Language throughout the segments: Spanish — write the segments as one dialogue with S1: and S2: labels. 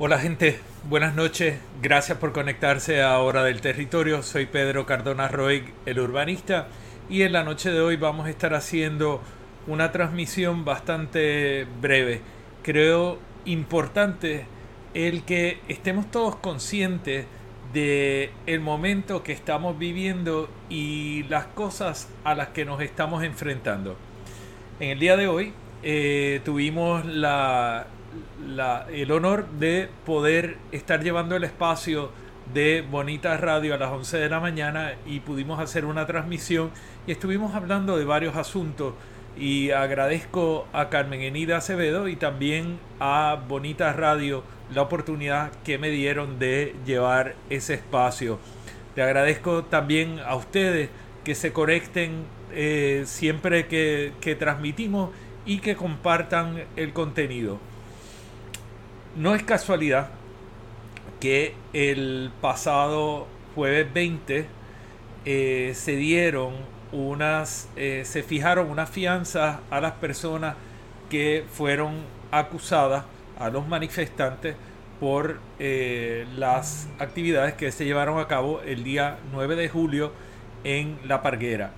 S1: Hola gente, buenas noches, gracias por conectarse a Hora del Territorio, soy Pedro Cardona Roig, el urbanista, y en la noche de hoy vamos a estar haciendo una transmisión bastante breve. Creo importante el que estemos todos conscientes de el momento que estamos viviendo y las cosas a las que nos estamos enfrentando. En el día de hoy eh, tuvimos la, el honor de poder estar llevando el espacio de Bonita Radio a las 11 de la mañana y pudimos hacer una transmisión y estuvimos hablando de varios asuntos y agradezco a Carmen Enida Acevedo y también a Bonita Radio la oportunidad que me dieron de llevar ese espacio. Le agradezco también a ustedes que se conecten eh, siempre que transmitimos y que compartan el contenido. No es casualidad que el pasado jueves 20 eh, se dieron unas, eh, se fijaron unas fianzas a las personas que fueron acusadas, a los manifestantes, por eh, las actividades que se llevaron a cabo el día 9 de julio en La Parguera.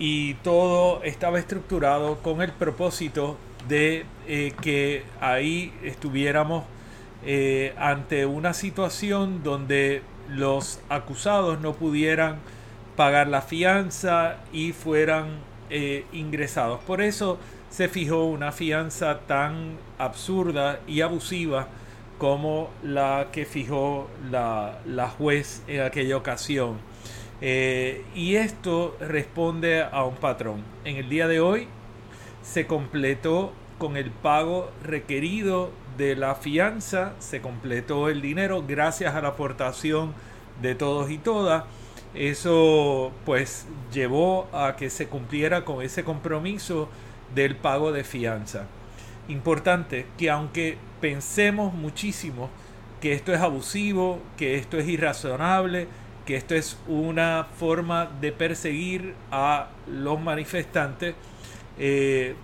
S1: Y todo estaba estructurado con el propósito de que ahí estuviéramos eh, ante una situación donde los acusados no pudieran pagar la fianza y fueran eh, ingresados. Por eso se fijó una fianza tan absurda y abusiva como la que fijó la, juez en aquella ocasión. Eh, y esto responde a un patrón. En el día de hoy se completó con el pago requerido de la fianza, se completó el dinero gracias a la aportación de todos y todas. Eso pues llevó a que se cumpliera con ese compromiso del pago de fianza. Importante que aunque pensemos muchísimo que esto es abusivo, que esto es irrazonable, que esto es una forma de perseguir a los manifestantes, eh,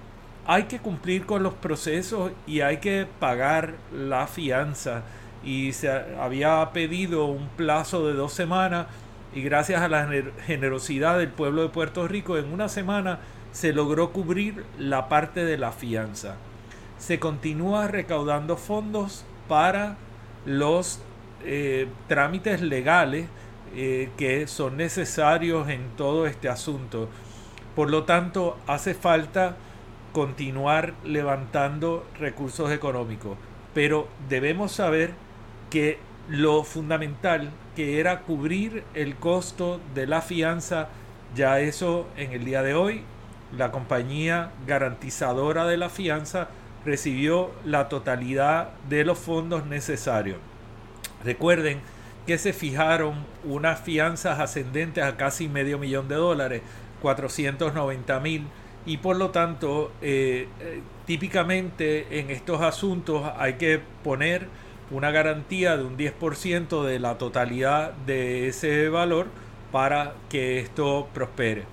S1: hay que cumplir con los procesos y hay que pagar la fianza. Y se había pedido un plazo de dos semanas y gracias a la generosidad del pueblo de Puerto Rico, en una semana se logró cubrir la parte de la fianza. Se continúa recaudando fondos para los eh, trámites legales eh, que son necesarios en todo este asunto. Por lo tanto, hace falta continuar levantando recursos económicos. Pero debemos saber que lo fundamental que era cubrir el costo de la fianza, ya eso en el día de hoy, la compañía garantizadora de la fianza recibió la totalidad de los fondos necesarios. Recuerden que se fijaron unas fianzas ascendentes a casi medio millón de dólares, 490 mil, y por lo tanto, eh, típicamente en estos asuntos hay que poner una garantía de un 10% de la totalidad de ese valor para que esto prospere.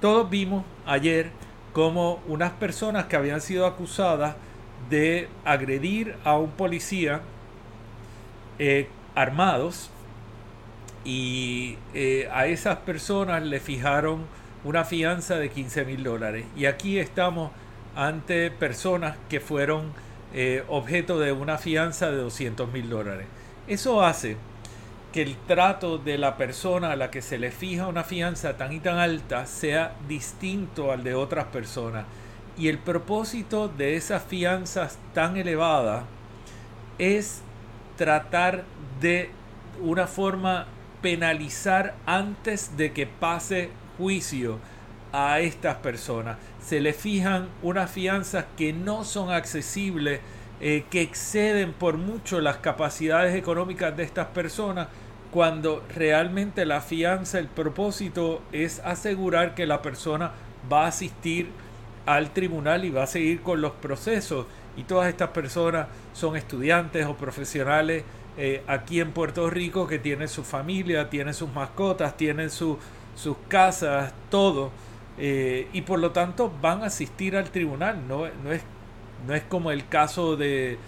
S1: Todos vimos ayer como unas personas que habían sido acusadas de agredir a un policía eh, armados y eh, a esas personas le fijaron una fianza de 15 mil dólares. Y aquí estamos ante personas que fueron eh, objeto de una fianza de 200 mil dólares. Eso hace que el trato de la persona a la que se le fija una fianza tan y tan alta sea distinto al de otras personas. Y el propósito de esas fianzas tan elevadas es tratar de una forma penalizar antes de que pase juicio a estas personas. Se le fijan unas fianzas que no son accesibles, eh, que exceden por mucho las capacidades económicas de estas personas cuando realmente la fianza, el propósito es asegurar que la persona va a asistir al tribunal y va a seguir con los procesos. Y todas estas personas son estudiantes o profesionales eh, aquí en Puerto Rico que tienen su familia, tienen sus mascotas, tienen sus casas, todo. Eh, y por lo tanto van a asistir al tribunal. No, no, es, no es como el caso de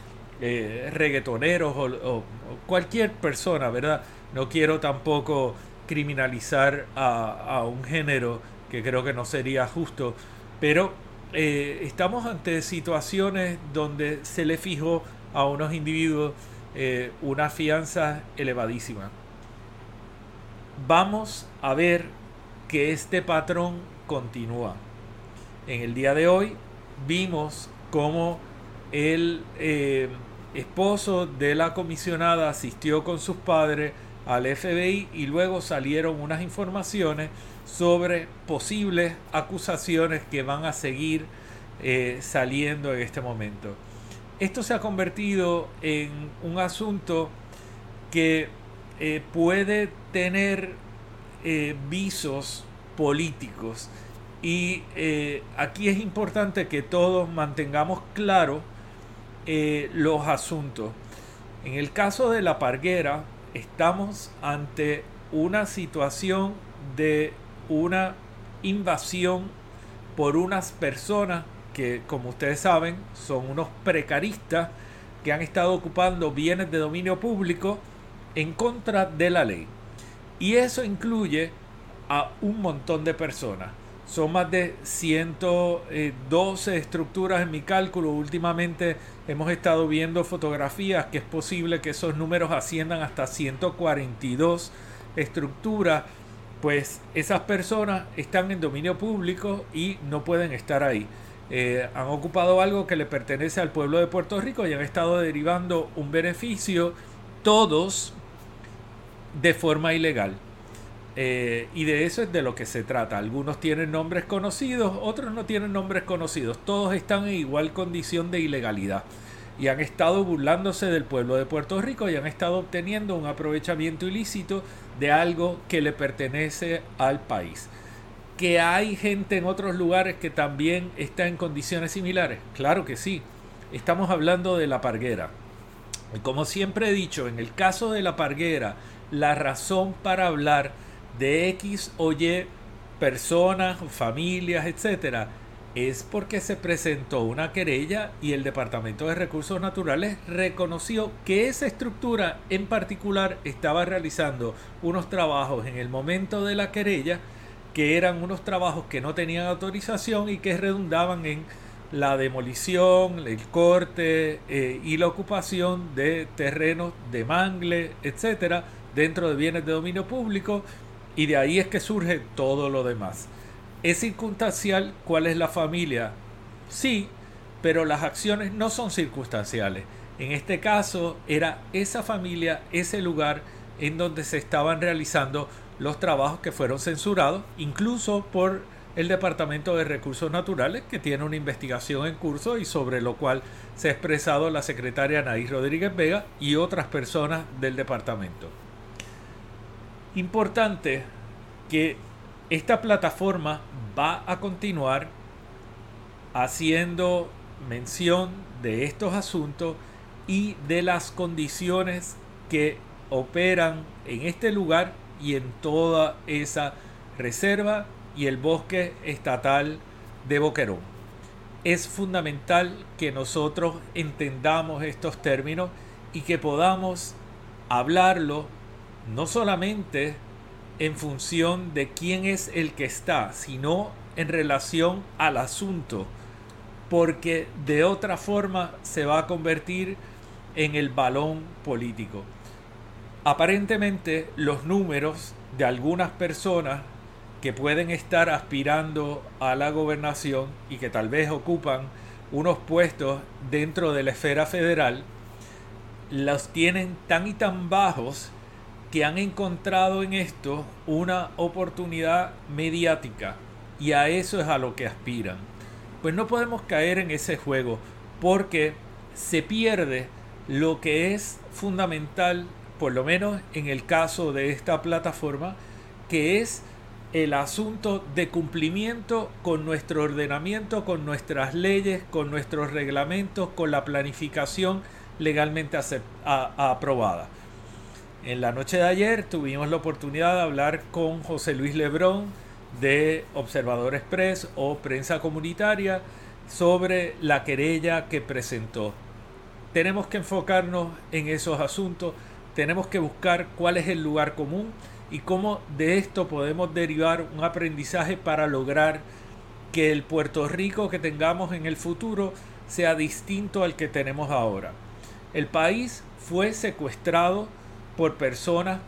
S1: eh, reggaetoneros o cualquier persona, ¿verdad? no quiero tampoco criminalizar a, un género que creo que no sería justo, pero eh, estamos ante situaciones donde se le fijó a unos individuos eh, una fianza elevadísima. Vamos a ver que este patrón continúa. En el día de hoy vimos cómo el eh, esposo de la comisionada asistió con sus padres al FBI y luego salieron unas informaciones sobre posibles acusaciones que van a seguir eh, saliendo en este momento. Esto se ha convertido en un asunto que eh, puede tener eh, visos políticos y aquí es importante que todos mantengamos claro los asuntos. En el caso de la parguera, estamos ante una situación de una invasión por unas personas que, como ustedes saben, son unos precaristas que han estado ocupando bienes de dominio público en contra de la ley. Y eso incluye a un montón de personas. Son más de 112 estructuras en mi cálculo. Últimamente hemos estado viendo fotografías que es posible que esos números asciendan hasta 142 estructuras. Pues esas personas están en dominio público y no pueden estar ahí. Eh, han ocupado algo que le pertenece al pueblo de Puerto Rico y han estado derivando un beneficio todos de forma ilegal. Eh, y de eso es de lo que se trata. Algunos tienen nombres conocidos, otros no tienen nombres conocidos. Todos están en igual condición de ilegalidad. Y han estado burlándose del pueblo de Puerto Rico y han estado obteniendo un aprovechamiento ilícito de algo que le pertenece al país. ¿Que hay gente en otros lugares que también está en condiciones similares? Claro que sí. Estamos hablando de la parguera. Y como siempre he dicho, en el caso de la parguera, la razón para hablar de X o Y personas, familias, etcétera, es porque se presentó una querella y el Departamento de Recursos Naturales reconoció que esa estructura en particular estaba realizando unos trabajos en el momento de la querella que eran unos trabajos que no tenían autorización y que redundaban en la demolición, el corte eh, y la ocupación de terrenos de mangle, etcétera, dentro de bienes de dominio público y de ahí es que surge todo lo demás. ¿Es circunstancial cuál es la familia? Sí, pero las acciones no son circunstanciales. En este caso era esa familia, ese lugar en donde se estaban realizando los trabajos que fueron censurados, incluso por el Departamento de Recursos Naturales, que tiene una investigación en curso y sobre lo cual se ha expresado la secretaria Anaís Rodríguez Vega y otras personas del departamento. Importante que esta plataforma va a continuar haciendo mención de estos asuntos y de las condiciones que operan en este lugar y en toda esa reserva y el bosque estatal de Boquerón. Es fundamental que nosotros entendamos estos términos y que podamos hablarlo no solamente en función de quién es el que está, sino en relación al asunto, porque de otra forma se va a convertir en el balón político. Aparentemente los números de algunas personas que pueden estar aspirando a la gobernación y que tal vez ocupan unos puestos dentro de la esfera federal, los tienen tan y tan bajos que han encontrado en esto una oportunidad mediática y a eso es a lo que aspiran. Pues no podemos caer en ese juego porque se pierde lo que es fundamental, por lo menos en el caso de esta plataforma, que es el asunto de cumplimiento con nuestro ordenamiento, con nuestras leyes, con nuestros reglamentos, con la planificación legalmente aprobada. En la noche de ayer tuvimos la oportunidad de hablar con José Luis Lebrón de Observador Express o Prensa Comunitaria sobre la querella que presentó. Tenemos que enfocarnos en esos asuntos, tenemos que buscar cuál es el lugar común y cómo de esto podemos derivar un aprendizaje para lograr que el Puerto Rico que tengamos en el futuro sea distinto al que tenemos ahora. El país fue secuestrado por personas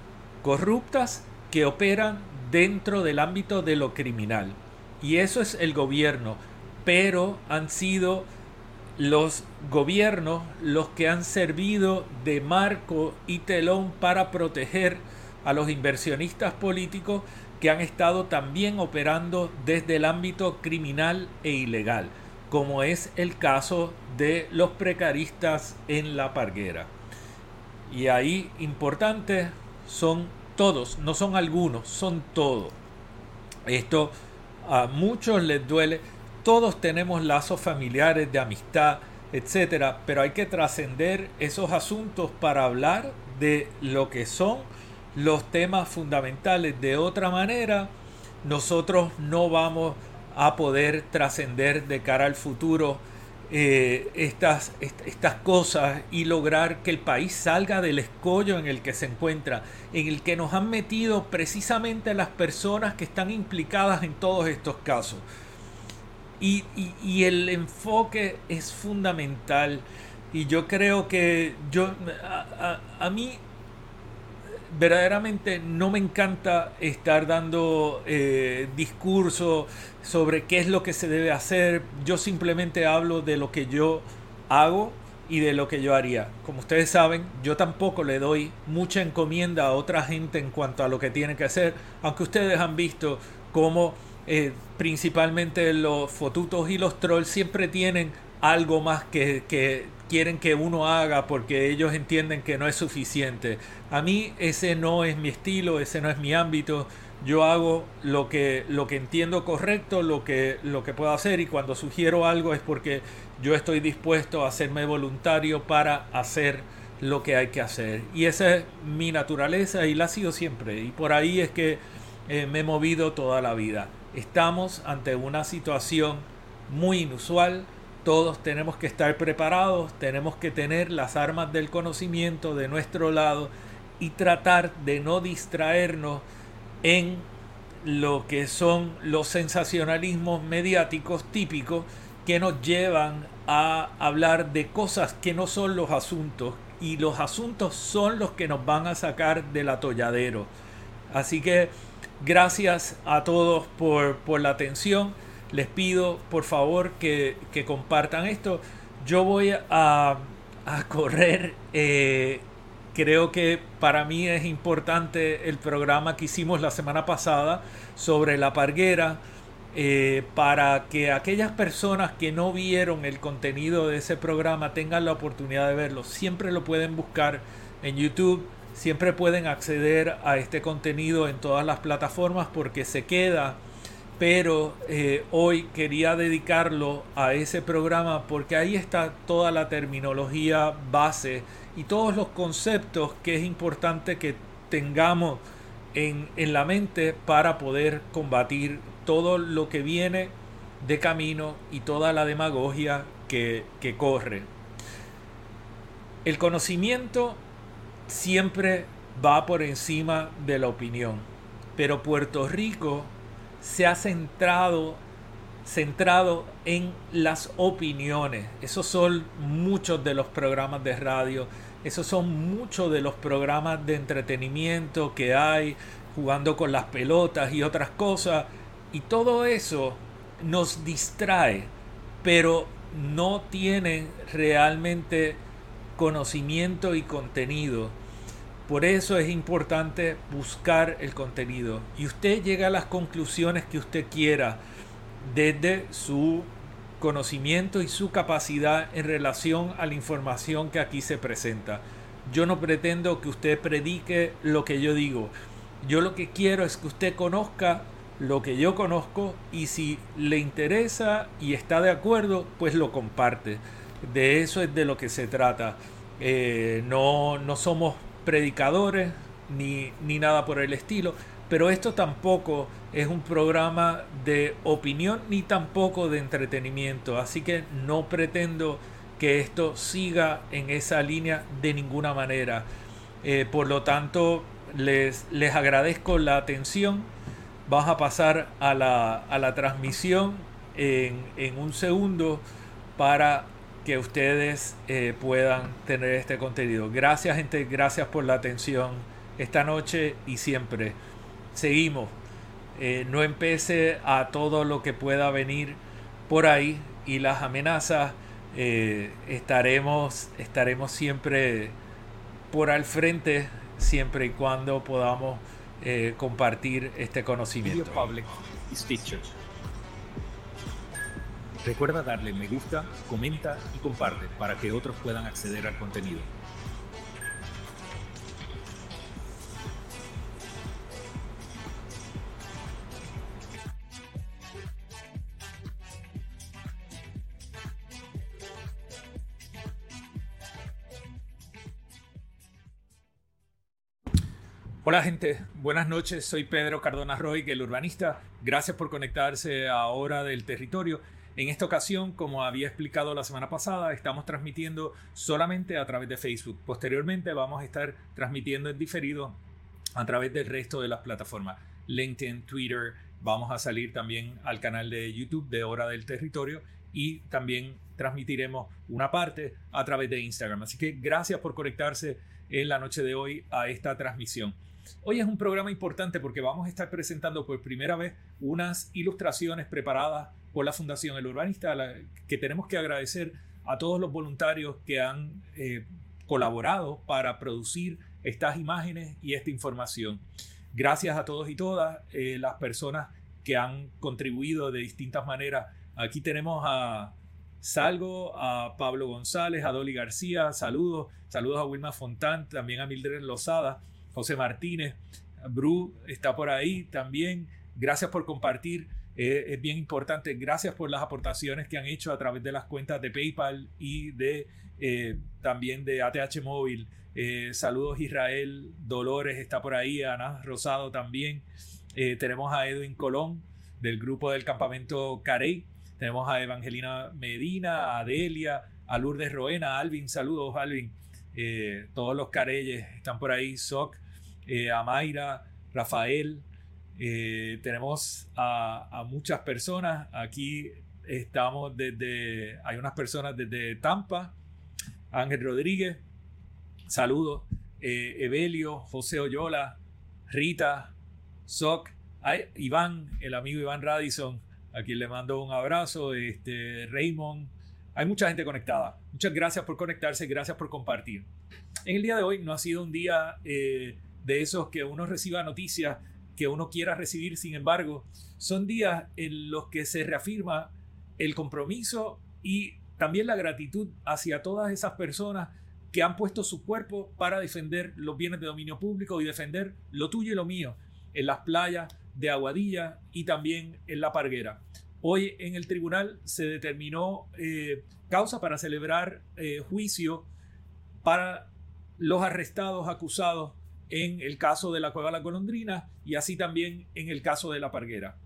S1: corruptas que operan dentro del ámbito de lo criminal. Y eso es el gobierno, pero han sido los gobiernos los que han servido de marco y telón para proteger a los inversionistas políticos que han estado también operando desde el ámbito criminal e ilegal, como es el caso de los precaristas en la parguera. Y ahí importante son todos, no son algunos, son todos. Esto a muchos les duele, todos tenemos lazos familiares de amistad, etcétera, pero hay que trascender esos asuntos para hablar de lo que son los temas fundamentales. De otra manera, nosotros no vamos a poder trascender de cara al futuro eh, estas, estas cosas y lograr que el país salga del escollo en el que se encuentra, en el que nos han metido precisamente las personas que están implicadas en todos estos casos. Y, y el enfoque es fundamental. Y yo creo que yo a, mí verdaderamente no me encanta estar dando eh, discurso sobre qué es lo que se debe hacer. Yo simplemente hablo de lo que yo hago y de lo que yo haría. Como ustedes saben, yo tampoco le doy mucha encomienda a otra gente en cuanto a lo que tiene que hacer, aunque ustedes han visto cómo eh, principalmente los fotutos y los trolls siempre tienen algo más que, que quieren que uno haga porque ellos entienden que no es suficiente. A mí ese no es mi estilo, ese no es mi ámbito. Yo hago lo que, lo que entiendo correcto, lo que, lo que puedo hacer y cuando sugiero algo es porque yo estoy dispuesto a hacerme voluntario para hacer lo que hay que hacer. Y esa es mi naturaleza y la ha sido siempre. Y por ahí es que eh, me he movido toda la vida. Estamos ante una situación muy inusual, todos tenemos que estar preparados, tenemos que tener las armas del conocimiento de nuestro lado y tratar de no distraernos en lo que son los sensacionalismos mediáticos típicos que nos llevan a hablar de cosas que no son los asuntos y los asuntos son los que nos van a sacar del atolladero. Así que gracias a todos por, por la atención les pido por favor que, compartan esto. Yo voy a, correr. Eh, creo que para mí es importante el programa que hicimos la semana pasada sobre la parguera. eh, para que aquellas personas que no vieron el contenido de ese programa tengan la oportunidad de verlo. Siempre lo pueden buscar en YouTube, siempre pueden acceder a este contenido en todas las plataformas porque se queda. Pero eh, hoy quería dedicarlo a ese programa porque ahí está toda la terminología base y todos los conceptos que es importante que tengamos en, en la mente para poder combatir todo lo que viene de camino y toda la demagogia que, que corre. El conocimiento siempre va por encima de la opinión, pero Puerto Rico se ha centrado centrado en las opiniones. Esos son muchos de los programas de radio, esos son muchos de los programas de entretenimiento que hay, jugando con las pelotas y otras cosas. Y todo eso nos distrae, pero no tiene realmente conocimiento y contenido. Por eso es importante buscar el contenido y usted llega a las conclusiones que usted quiera desde su conocimiento y su capacidad en relación a la información que aquí se presenta. Yo no pretendo que usted predique lo que yo digo. Yo lo que quiero es que usted conozca lo que yo conozco y si le interesa y está de acuerdo, pues lo comparte. De eso es de lo que se trata. Eh, no, no somos predicadores ni, ni nada por el estilo, pero esto tampoco es un programa de opinión ni tampoco de entretenimiento, así que no pretendo que esto siga en esa línea de ninguna manera. Eh, por lo tanto, les, les agradezco la atención Vamos a pasar a la, a la transmisión en, en, un segundo para que ustedes eh, puedan tener este contenido. Gracias gente, gracias por la atención esta noche y siempre. Seguimos. Eh, no empece a todo lo que pueda venir por ahí y las amenazas. Eh, estaremos, estaremos siempre por al frente, siempre y cuando podamos eh, compartir este conocimiento.
S2: Recuerda darle me gusta, comenta y comparte para que otros puedan acceder al contenido.
S1: Hola gente, buenas noches, soy Pedro Cardona Roy, el urbanista. Gracias por conectarse a Hora del Territorio. En esta ocasión, como había explicado la semana pasada, estamos transmitiendo solamente a través de Facebook. Posteriormente vamos a estar transmitiendo en diferido a través del resto de las plataformas. LinkedIn, Twitter, vamos a salir también al canal de YouTube de Hora del Territorio y también transmitiremos una parte a través de Instagram. Así que gracias por conectarse en la noche de hoy a esta transmisión. Hoy es un programa importante porque vamos a estar presentando por primera vez unas ilustraciones preparadas por la Fundación El Urbanista, que tenemos que agradecer a todos los voluntarios que han eh, colaborado para producir estas imágenes y esta información. Gracias a todos y todas eh, las personas que han contribuido de distintas maneras. Aquí tenemos a Salgo, a Pablo González, a Dolly García, saludos, saludos a Wilma Fontán, también a Mildred Lozada. José Martínez, Bru está por ahí también. Gracias por compartir. Eh, es bien importante. Gracias por las aportaciones que han hecho a través de las cuentas de PayPal y de eh, también de ATH Móvil. Eh, saludos Israel, Dolores está por ahí, Ana Rosado también. tenemos a Edwin Colón del grupo del campamento Carey. Tenemos a Evangelina Medina, a Delia, a Lourdes Roena, a Alvin. Saludos, Alvin. todos los careyes están por ahí. Soc, eh, a Mayra, Rafael, eh, tenemos a, muchas personas. Aquí estamos desde, hay unas personas desde Tampa, Ángel Rodríguez, saludos, eh, Evelio, José Oyola, Rita, Soc, Iván, el amigo Iván Radisson, a quien le mando un abrazo, este, Raymond. Hay mucha gente conectada. Muchas gracias por conectarse, gracias por compartir. En el día de hoy no ha sido un día de esos que uno reciba noticias que uno quiera recibir, sin embargo, son días en los que se reafirma el compromiso y también la gratitud hacia todas esas personas que han puesto su cuerpo para defender los bienes de dominio público y defender lo tuyo y lo mío en las playas de Aguadilla y también en La Parguera. Hoy en el tribunal se determinó eh, causa para celebrar eh, juicio para los arrestados acusados en el caso de la Cueva de la Golondrina y así también en el caso de La Parguera.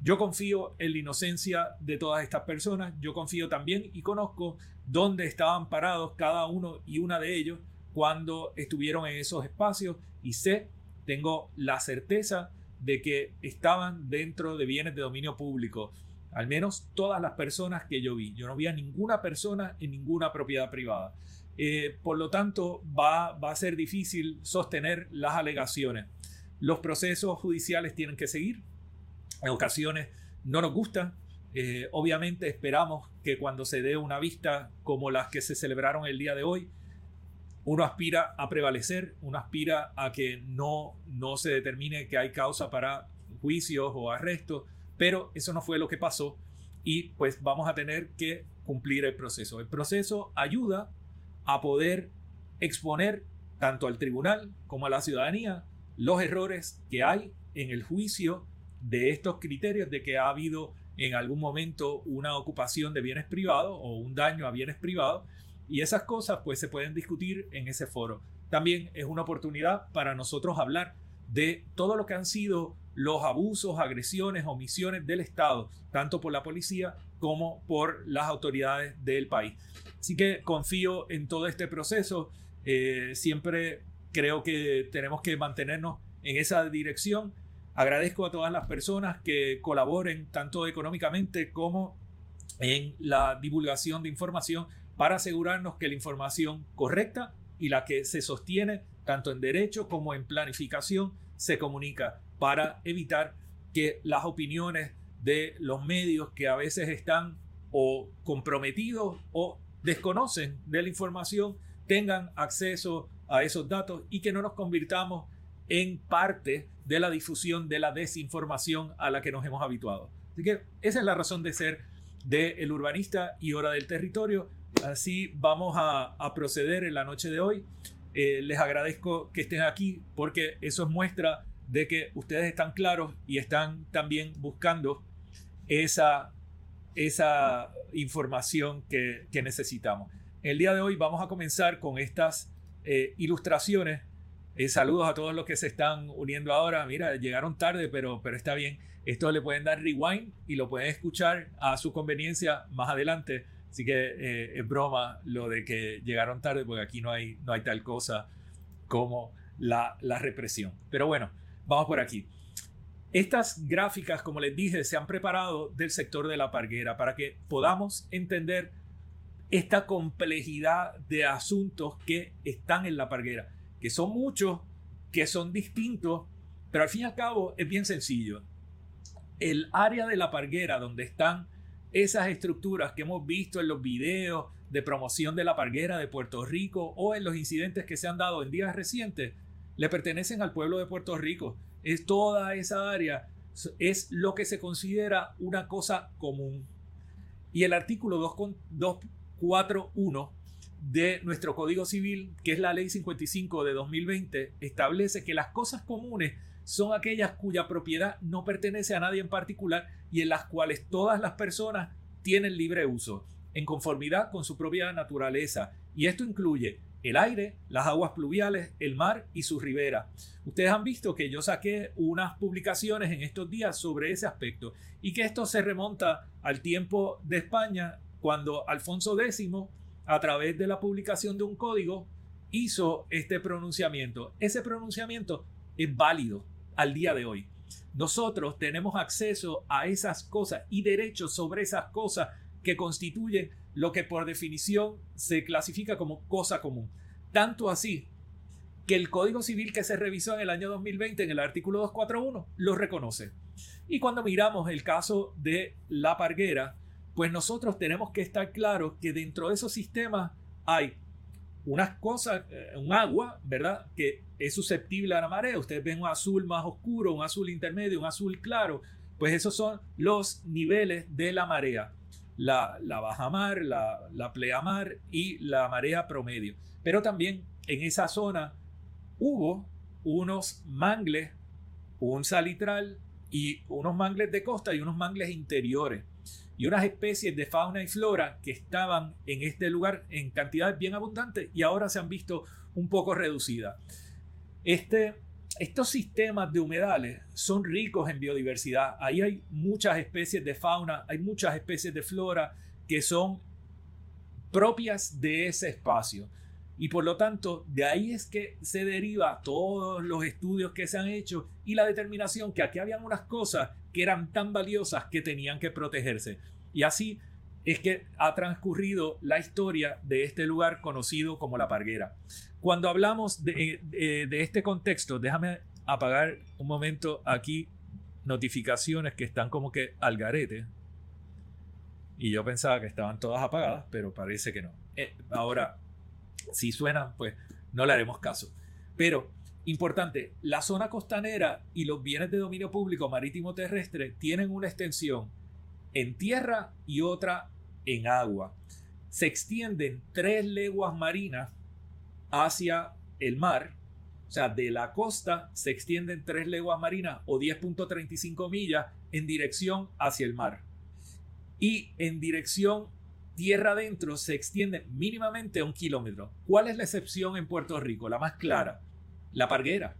S1: Yo confío en la inocencia de todas estas personas, yo confío también y conozco dónde estaban parados cada uno y una de ellos cuando estuvieron en esos espacios y sé, tengo la certeza de que estaban dentro de bienes de dominio público, al menos todas las personas que yo vi. Yo no vi a ninguna persona en ninguna propiedad privada. Eh, por lo tanto, va, va a ser difícil sostener las alegaciones. Los procesos judiciales tienen que seguir, en ocasiones no nos gusta. Eh, obviamente esperamos que cuando se dé una vista como las que se celebraron el día de hoy, uno aspira a prevalecer, uno aspira a que no, no se determine que hay causa para juicios o arrestos, pero eso no fue lo que pasó y pues vamos a tener que cumplir el proceso. El proceso ayuda a poder exponer tanto al tribunal como a la ciudadanía los errores que hay en el juicio de estos criterios de que ha habido en algún momento una ocupación de bienes privados o un daño a bienes privados y esas cosas pues se pueden discutir en ese foro. También es una oportunidad para nosotros hablar de todo lo que han sido los abusos, agresiones, omisiones del Estado, tanto por la policía como por las autoridades del país. Así que confío en todo este proceso. Eh, siempre creo que tenemos que mantenernos en esa dirección Agradezco a todas las personas que colaboren tanto económicamente como en la divulgación de información para asegurarnos que la información correcta y la que se sostiene tanto en derecho como en planificación se comunica para evitar que las opiniones de los medios que a veces están o comprometidos o desconocen de la información tengan acceso a esos datos y que no nos convirtamos en parte de la difusión de la desinformación a la que nos hemos habituado. Así que esa es la razón de ser de El Urbanista y Hora del Territorio. Así vamos a, proceder en la noche de hoy. Eh, les agradezco que estén aquí porque eso es muestra de que ustedes están claros y están también buscando esa, esa información que, necesitamos. El día de hoy vamos a comenzar con estas eh, ilustraciones eh, saludos a todos los que se están uniendo ahora. Mira, llegaron tarde, pero, pero está bien. Esto le pueden dar rewind y lo pueden escuchar a su conveniencia más adelante. Así que eh, es broma lo de que llegaron tarde, porque aquí no hay, no hay tal cosa como la, la represión. Pero bueno, vamos por aquí. Estas gráficas, como les dije, se han preparado del sector de la parguera para que podamos entender esta complejidad de asuntos que están en la parguera que son muchos, que son distintos, pero al fin y al cabo es bien sencillo. El área de la parguera donde están esas estructuras que hemos visto en los videos de promoción de la parguera de Puerto Rico o en los incidentes que se han dado en días recientes, le pertenecen al pueblo de Puerto Rico. Es toda esa área, es lo que se considera una cosa común. Y el artículo 241 de nuestro Código Civil, que es la Ley 55 de 2020, establece que las cosas comunes son aquellas cuya propiedad no pertenece a nadie en particular y en las cuales todas las personas tienen libre uso, en conformidad con su propia naturaleza. Y esto incluye el aire, las aguas pluviales, el mar y su ribera. Ustedes han visto que yo saqué unas publicaciones en estos días sobre ese aspecto y que esto se remonta al tiempo de España cuando Alfonso X a través de la publicación de un código, hizo este pronunciamiento. Ese pronunciamiento es válido al día de hoy. Nosotros tenemos acceso a esas cosas y derechos sobre esas cosas que constituyen lo que por definición se clasifica como cosa común. Tanto así que el Código Civil que se revisó en el año 2020 en el artículo 241 lo reconoce. Y cuando miramos el caso de la parguera, pues nosotros tenemos que estar claros que dentro de esos sistemas hay unas cosas, eh, un agua, ¿verdad? Que es susceptible a la marea. Ustedes ven un azul más oscuro, un azul intermedio, un azul claro. Pues esos son los niveles de la marea. La, la bajamar, la, la pleamar y la marea promedio. Pero también en esa zona hubo unos mangles, un salitral y unos mangles de costa y unos mangles interiores y unas especies de fauna y flora que estaban en este lugar en cantidades bien abundantes y ahora se han visto un poco reducidas. Este, estos sistemas de humedales son ricos en biodiversidad. Ahí hay muchas especies de fauna, hay muchas especies de flora que son propias de ese espacio. Y por lo tanto, de ahí es que se deriva todos los estudios que se han hecho y la determinación que aquí habían unas cosas que eran tan valiosas que tenían que protegerse. Y así es que ha transcurrido la historia de este lugar conocido como La Parguera. Cuando hablamos de, de este contexto, déjame apagar un momento aquí notificaciones que están como que al garete. Y yo pensaba que estaban todas apagadas, pero parece que no. Eh, ahora, si suenan, pues no le haremos caso. Pero, importante, la zona costanera y los bienes de dominio público marítimo terrestre tienen una extensión en tierra y otra en agua. Se extienden tres leguas marinas hacia el mar. O sea, de la costa se extienden tres leguas marinas o 10.35 millas en dirección hacia el mar. Y en dirección tierra adentro se extiende mínimamente un kilómetro. ¿Cuál es la excepción en Puerto Rico? La más clara, la parguera.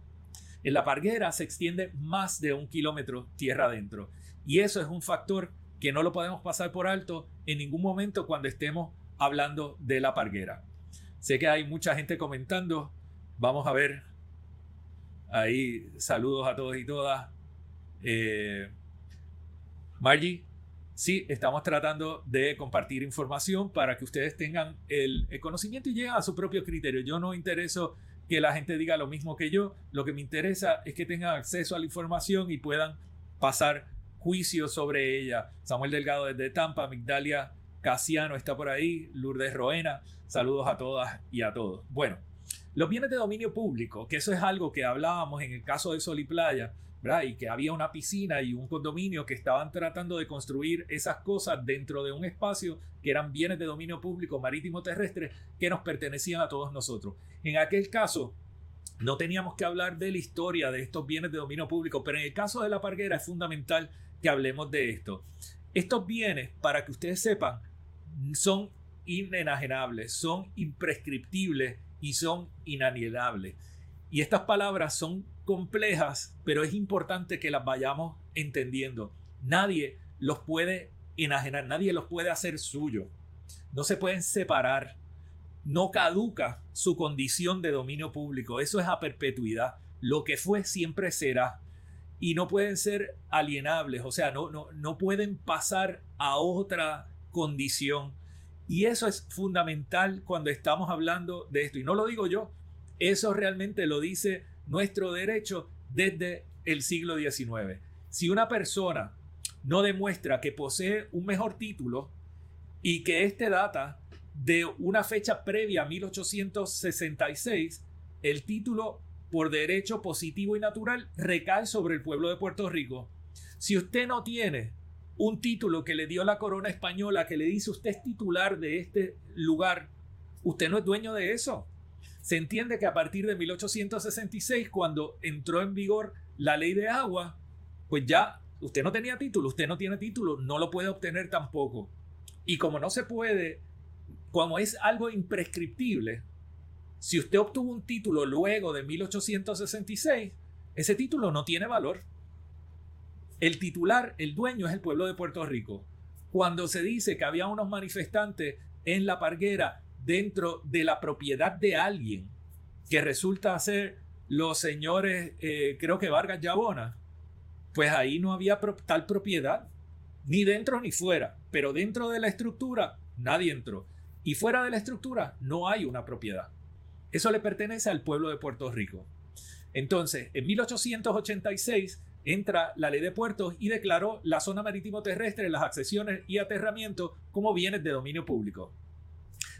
S1: En la parguera se extiende más de un kilómetro tierra adentro. Y eso es un factor que no lo podemos pasar por alto en ningún momento cuando estemos hablando de la parguera. Sé que hay mucha gente comentando. Vamos a ver. Ahí saludos a todos y todas. Eh, Margie, sí, estamos tratando de compartir información para que ustedes tengan el, conocimiento y lleguen a su propio criterio. Yo no intereso que la gente diga lo mismo que yo, lo que me interesa es que tengan acceso a la información y puedan pasar juicios sobre ella. Samuel Delgado desde Tampa, Migdalia Casiano está por ahí, Lourdes Roena, saludos a todas y a todos. Bueno, los bienes de dominio público, que eso es algo que hablábamos en el caso de Sol y Playa, y que había una piscina y un condominio que estaban tratando de construir esas cosas dentro de un espacio que eran bienes de dominio público marítimo terrestre que nos pertenecían a todos nosotros. En aquel caso, no teníamos que hablar de la historia de estos bienes de dominio público, pero en el caso de la parguera es fundamental que hablemos de esto. Estos bienes, para que ustedes sepan, son inenajenables, son imprescriptibles y son inalienables. Y estas palabras son complejas, pero es importante que las vayamos entendiendo. Nadie los puede enajenar, nadie los puede hacer suyo. No se pueden separar. No caduca su condición de dominio público. Eso es a perpetuidad. Lo que fue siempre será. Y no pueden ser alienables, o sea, no, no, no pueden pasar a otra condición. Y eso es fundamental cuando estamos hablando de esto. Y no lo digo yo, eso realmente lo dice nuestro derecho desde el siglo XIX. Si una persona no demuestra que posee un mejor título y que este data de una fecha previa a 1866, el título por derecho positivo y natural recae sobre el pueblo de Puerto Rico. Si usted no tiene un título que le dio la corona española, que le dice usted es titular de este lugar, usted no es dueño de eso. Se entiende que a partir de 1866, cuando entró en vigor la ley de agua, pues ya usted no tenía título, usted no tiene título, no lo puede obtener tampoco. Y como no se puede, como es algo imprescriptible, si usted obtuvo un título luego de 1866, ese título no tiene valor. El titular, el dueño es el pueblo de Puerto Rico. Cuando se dice que había unos manifestantes en la parguera dentro de la propiedad de alguien, que resulta ser los señores, eh, creo que Vargas Llabona, pues ahí no había tal propiedad, ni dentro ni fuera, pero dentro de la estructura nadie entró. Y fuera de la estructura no hay una propiedad. Eso le pertenece al pueblo de Puerto Rico. Entonces, en 1886 entra la ley de puertos y declaró la zona marítimo terrestre, las accesiones y aterramientos como bienes de dominio público.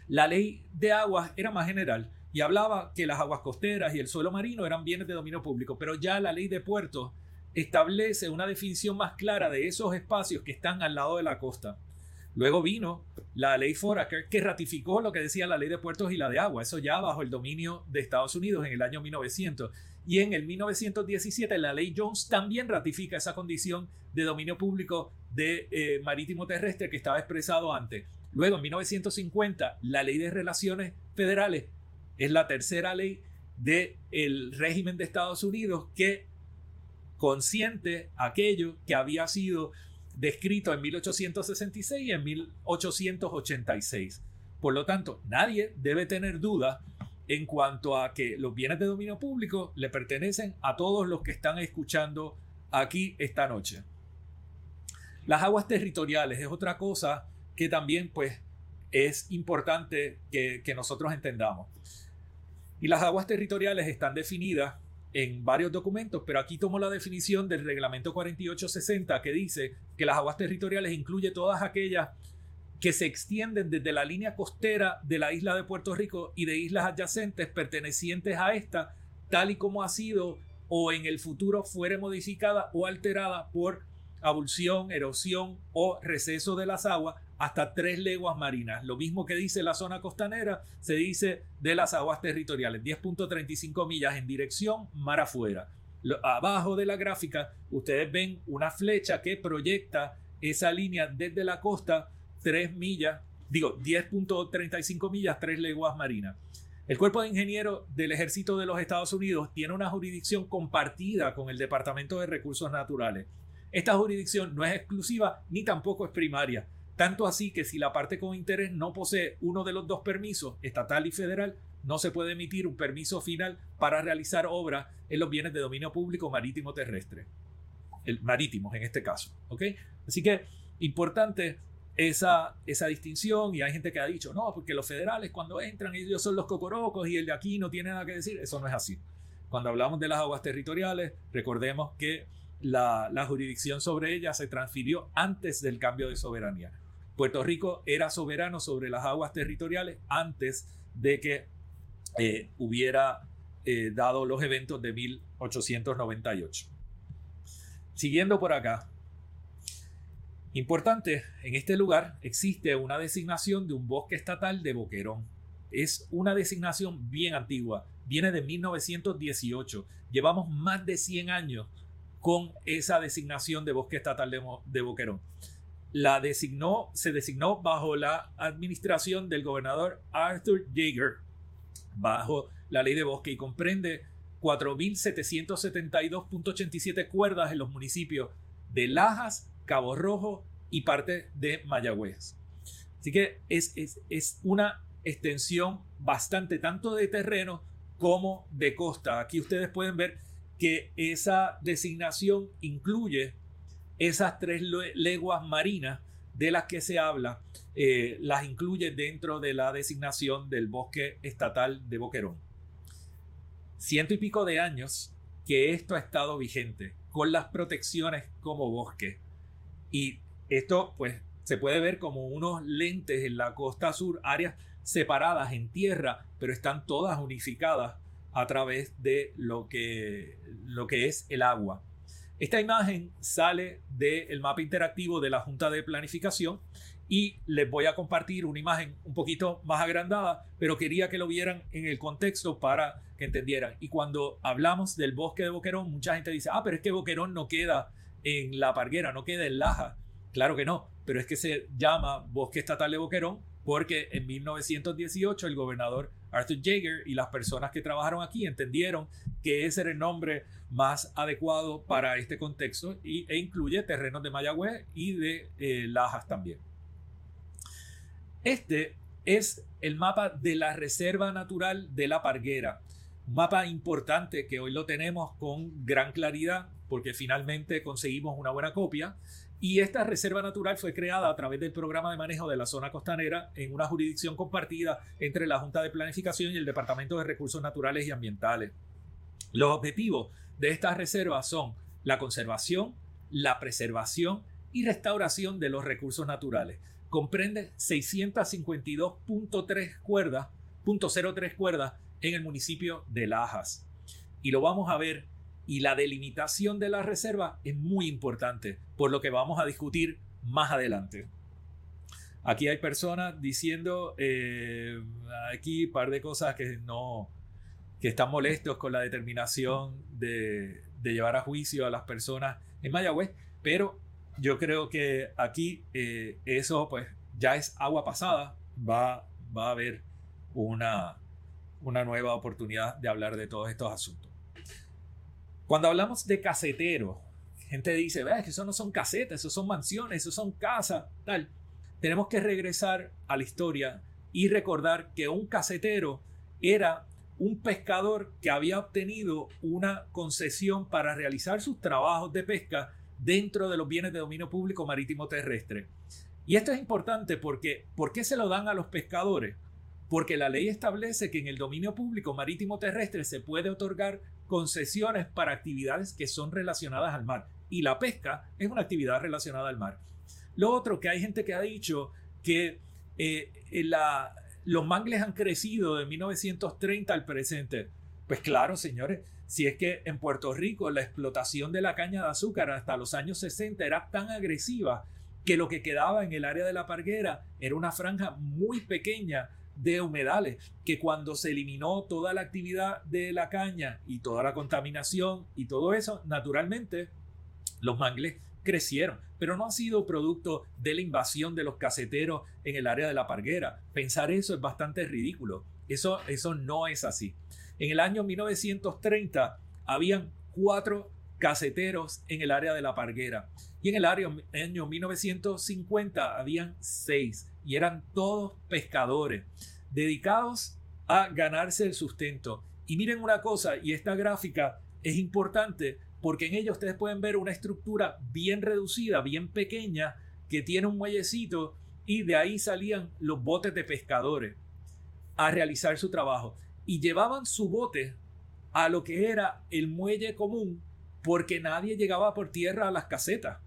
S2: La ley de aguas era más general y hablaba que las aguas costeras y el suelo marino eran bienes de dominio público, pero ya la ley de puertos establece una definición más clara de esos espacios que están al lado de la costa. Luego vino la ley Foraker que ratificó lo que decía la ley de puertos y la de agua, eso ya bajo el dominio de Estados Unidos en el año 1900. Y en el 1917 la ley Jones también ratifica esa condición de dominio público de eh, marítimo terrestre que estaba expresado antes. Luego en 1950 la ley de relaciones federales es la tercera ley del régimen de Estados Unidos que consciente aquello que había sido descrito en 1866 y en 1886. Por lo tanto, nadie debe tener duda en cuanto a que los bienes de dominio público le pertenecen a todos los que están escuchando aquí esta noche. Las aguas territoriales es otra cosa que también pues es importante que, que nosotros entendamos. Y las aguas territoriales están definidas en varios documentos, pero aquí tomo la definición del reglamento 4860 que dice que las aguas territoriales incluye todas aquellas que se extienden desde la línea costera de la isla de Puerto Rico y de islas adyacentes pertenecientes a esta, tal y como ha sido o en el futuro fuere modificada o alterada por abulsión, erosión o receso de las aguas hasta tres leguas marinas. Lo mismo que dice la zona costanera, se dice de las aguas territoriales, 10.35 millas en dirección mar afuera. abajo de la gráfica ustedes ven una flecha que proyecta esa línea desde la costa 3 millas, digo 10.35 millas, 3 leguas marinas. El Cuerpo de Ingenieros del Ejército de los Estados Unidos tiene una jurisdicción compartida con el Departamento de Recursos Naturales. Esta jurisdicción no es exclusiva ni tampoco es primaria. Tanto así que si la parte con interés no posee uno de los dos permisos, estatal y federal, no se puede emitir un permiso final para realizar obras en los bienes de dominio público marítimo terrestre. El marítimos en este caso. ¿ok? Así que importante esa, esa distinción y hay gente que ha dicho, no, porque los federales cuando entran ellos son los cocorocos y el de aquí no tiene nada que decir. Eso no es así. Cuando hablamos de las aguas territoriales, recordemos que la, la jurisdicción sobre ellas se transfirió antes del cambio de soberanía. Puerto Rico era soberano sobre las aguas territoriales antes de que eh, hubiera eh, dado los eventos de 1898. Siguiendo por acá. Importante, en este lugar existe una designación de un bosque estatal de Boquerón. Es una designación bien antigua, viene de 1918. Llevamos más de 100 años con esa designación de bosque estatal de, de Boquerón la designó, se designó bajo la administración del gobernador Arthur Jaeger, bajo la ley de bosque y comprende 4.772.87 cuerdas en los municipios de Lajas, Cabo Rojo y parte de Mayagüez. Así que es, es, es una extensión bastante tanto de terreno como de costa. Aquí ustedes pueden ver que esa designación incluye esas tres leguas marinas de las que se habla, eh, las incluye dentro de la designación del bosque estatal de Boquerón. Ciento y pico de años que esto ha estado vigente, con las protecciones como bosque. Y esto, pues, se puede ver como unos lentes en la costa sur, áreas separadas en tierra, pero están todas unificadas a través de lo que, lo que es el agua. Esta imagen sale del mapa interactivo de la Junta de Planificación y les voy a compartir una imagen un poquito más agrandada, pero quería que lo vieran en el contexto para que entendieran. Y cuando hablamos del bosque de Boquerón, mucha gente dice, ah, pero es que Boquerón no queda en la parguera, no queda en Laja. Claro que no, pero es que se llama Bosque Estatal de Boquerón porque en 1918 el gobernador Arthur Jaeger y las personas que trabajaron aquí entendieron que ese era el nombre más adecuado para este contexto y, e incluye terrenos de Mayagüez y de eh, Lajas también. Este es el mapa de la Reserva Natural de la Parguera, mapa importante que hoy lo tenemos con gran claridad porque finalmente conseguimos una buena copia y esta reserva natural fue creada a través del programa de manejo de la zona costanera en una jurisdicción compartida entre la Junta de Planificación y el Departamento de Recursos Naturales y Ambientales. Los objetivos de estas reservas son la conservación, la preservación y restauración de los recursos naturales. comprende 652.3 cuerdas, .03 cuerdas en el municipio de Lajas. Y lo vamos a ver y la delimitación de la reserva es muy importante, por lo que vamos a discutir más adelante. Aquí hay personas diciendo eh, aquí un par de cosas que no que están molestos con la determinación de, llevar a juicio a las personas en Mayagüez, pero yo creo que aquí eh, eso pues ya es agua pasada, va, va a haber una, una nueva oportunidad de hablar de todos estos asuntos. Cuando hablamos de casetero, gente dice, ve, que eso no son casetas, eso son mansiones, eso son casas, tal. Tenemos que regresar a la historia y recordar que un casetero era un pescador que había obtenido una concesión para realizar sus trabajos de pesca dentro de los bienes de dominio público marítimo terrestre. Y esto es importante porque ¿por qué se lo dan a los pescadores? Porque la ley establece que en el dominio público marítimo terrestre se puede otorgar concesiones para actividades que son relacionadas al mar. Y la pesca es una actividad relacionada al mar. Lo otro que hay gente que ha dicho que eh, la, los mangles han crecido de 1930 al presente. Pues claro, señores, si es que en Puerto Rico la explotación de la caña de azúcar hasta los años 60 era tan agresiva que lo que quedaba en el área de la parguera era una franja muy pequeña de humedales, que cuando se eliminó toda la actividad de la caña y toda la contaminación y todo eso, naturalmente los mangles crecieron, pero no ha sido producto de la invasión de los caseteros en el área de la parguera. Pensar eso es bastante ridículo. Eso, eso no es así. En el año 1930 habían cuatro caseteros en el área de la parguera y en el año 1950 habían seis y eran todos pescadores dedicados a ganarse el sustento. Y miren una cosa, y esta gráfica es importante porque en ella ustedes pueden ver una estructura bien reducida, bien pequeña, que tiene un muellecito y de ahí salían los botes de pescadores a realizar su trabajo. Y llevaban su bote a lo que era el muelle común porque nadie llegaba por tierra a las casetas.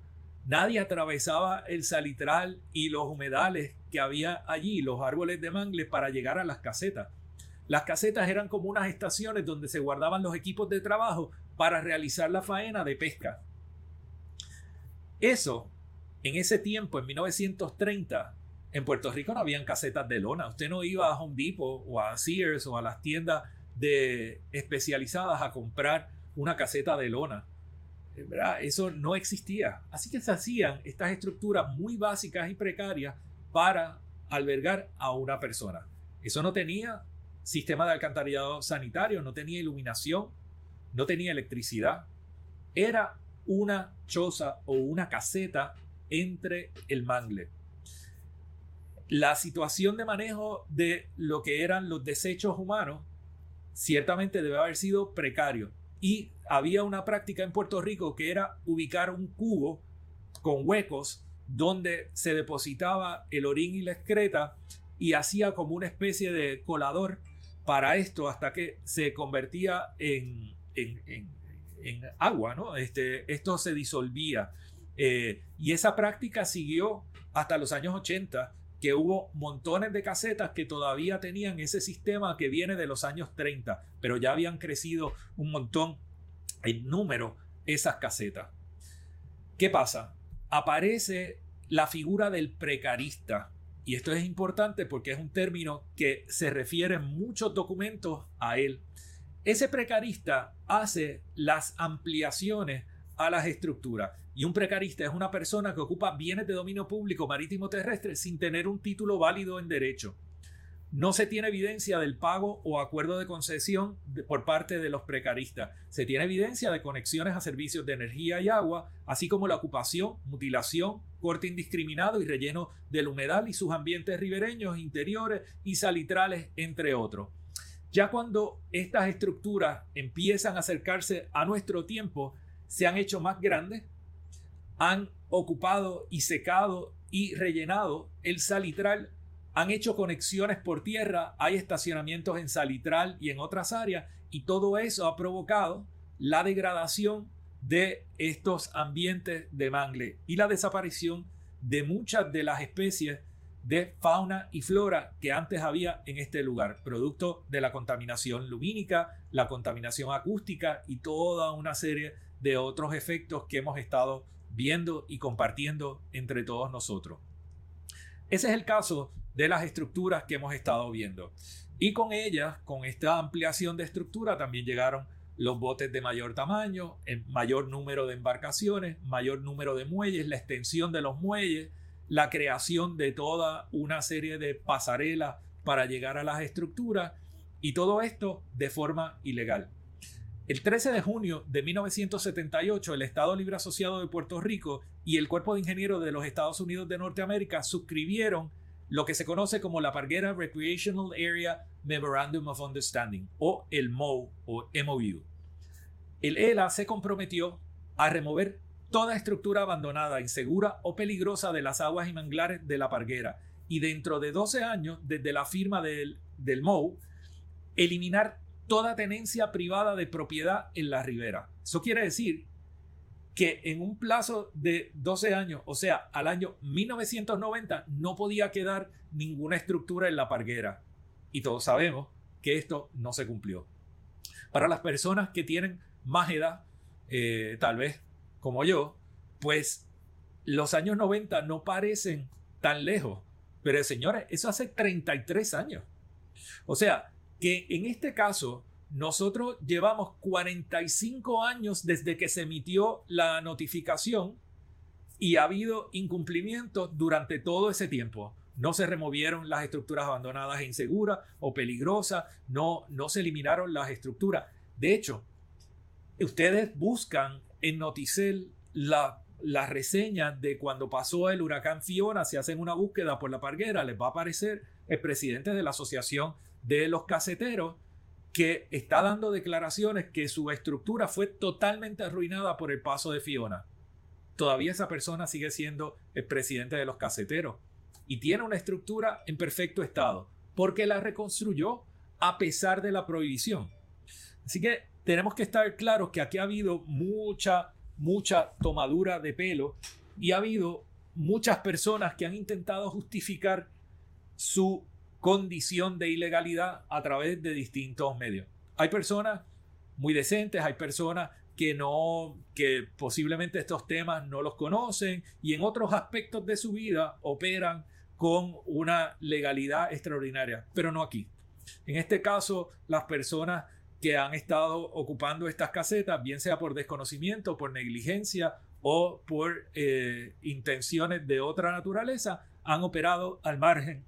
S2: Nadie atravesaba el salitral y los humedales que había allí, los árboles de mangle, para llegar a las casetas. Las casetas eran como unas estaciones donde se guardaban los equipos de trabajo para realizar la faena de pesca. Eso, en ese tiempo, en 1930, en Puerto Rico no habían casetas de lona. Usted no iba a Home Depot o a Sears o a las tiendas de, especializadas a comprar una caseta de lona. Eso no existía. Así que se hacían estas estructuras muy básicas y precarias para albergar a una persona. Eso no tenía sistema de alcantarillado sanitario, no tenía iluminación, no tenía electricidad. Era una choza o una caseta entre el mangle. La situación de manejo de lo que eran los desechos humanos ciertamente debe haber sido precario y había una práctica en Puerto Rico que era ubicar un cubo con huecos donde se depositaba el orín y la excreta y hacía como una especie de colador para esto hasta que se convertía en, en, agua, ¿no? Este, esto se disolvía. Eh, y esa práctica siguió hasta los años 80 que hubo montones de casetas que todavía tenían ese sistema que viene de los años 30, pero ya habían crecido un montón en número esas casetas. ¿Qué pasa? Aparece la figura del precarista. Y esto es importante porque es un término que se refiere en muchos documentos a él. Ese precarista hace las ampliaciones a las estructuras. Y un precarista es una persona que ocupa bienes de dominio público marítimo terrestre sin tener un título válido en derecho. No se tiene evidencia del pago o acuerdo de concesión por parte de los precaristas. Se tiene evidencia de conexiones a servicios de energía y agua, así como la ocupación, mutilación, corte indiscriminado y relleno del humedal y sus ambientes ribereños, interiores y salitrales, entre otros. Ya cuando estas estructuras empiezan a acercarse a nuestro tiempo, se han hecho más grandes, han ocupado y secado y rellenado el salitral, han hecho conexiones por tierra, hay estacionamientos en salitral y en otras áreas, y todo eso ha provocado la degradación de estos ambientes de mangle y la desaparición de muchas de las especies de fauna y flora que antes había en este lugar, producto de la contaminación lumínica, la contaminación acústica y toda una serie de otros efectos que hemos estado viendo y compartiendo entre todos nosotros. Ese es el caso de las estructuras que hemos estado viendo. Y con ellas, con esta ampliación de estructura, también llegaron los botes de mayor tamaño, mayor número de embarcaciones, mayor número de muelles, la extensión de los muelles, la creación de toda una serie de pasarelas para llegar a las estructuras y todo esto de forma ilegal. El 13 de junio de 1978, el Estado Libre Asociado de Puerto Rico y el Cuerpo de Ingenieros de los Estados Unidos de Norteamérica suscribieron lo que se conoce como la Parguera Recreational Area Memorandum of Understanding o el MOU o MOU. El ELA se comprometió a remover toda estructura abandonada, insegura o peligrosa de las aguas y manglares de la Parguera y dentro de 12 años desde la firma del, MOU, eliminar toda tenencia privada de propiedad en la ribera. Eso quiere decir que en un plazo de 12 años, o sea, al año 1990, no podía quedar ninguna estructura en la parguera. Y todos sabemos que esto no se cumplió. Para las personas que tienen más edad, eh, tal vez como yo, pues los años 90 no parecen tan lejos. Pero señores, eso hace 33 años. O sea, que en este caso nosotros llevamos 45 años desde que se emitió la notificación y ha habido incumplimientos durante todo ese tiempo. No se removieron las estructuras abandonadas e inseguras o peligrosas, no, no se eliminaron las estructuras. De hecho, ustedes buscan en Noticel la, las reseñas de cuando pasó el huracán Fiona, se hacen una búsqueda por la parguera, les va a aparecer el presidente de la Asociación de los Caseteros que está dando declaraciones que su estructura fue totalmente arruinada por el paso de Fiona. Todavía esa persona sigue siendo el presidente de los caseteros y tiene una estructura en perfecto estado porque la reconstruyó a pesar de la prohibición. Así que tenemos que estar claros que aquí ha habido mucha, mucha tomadura de pelo y ha habido muchas personas que han intentado justificar su condición de ilegalidad a través de distintos medios. Hay personas muy decentes, hay personas que no, que posiblemente estos temas no los conocen y en otros aspectos de su vida operan con una legalidad extraordinaria, pero no aquí. En este caso, las personas que han estado ocupando estas casetas, bien sea por desconocimiento, por negligencia o por eh, intenciones de otra naturaleza, han operado al margen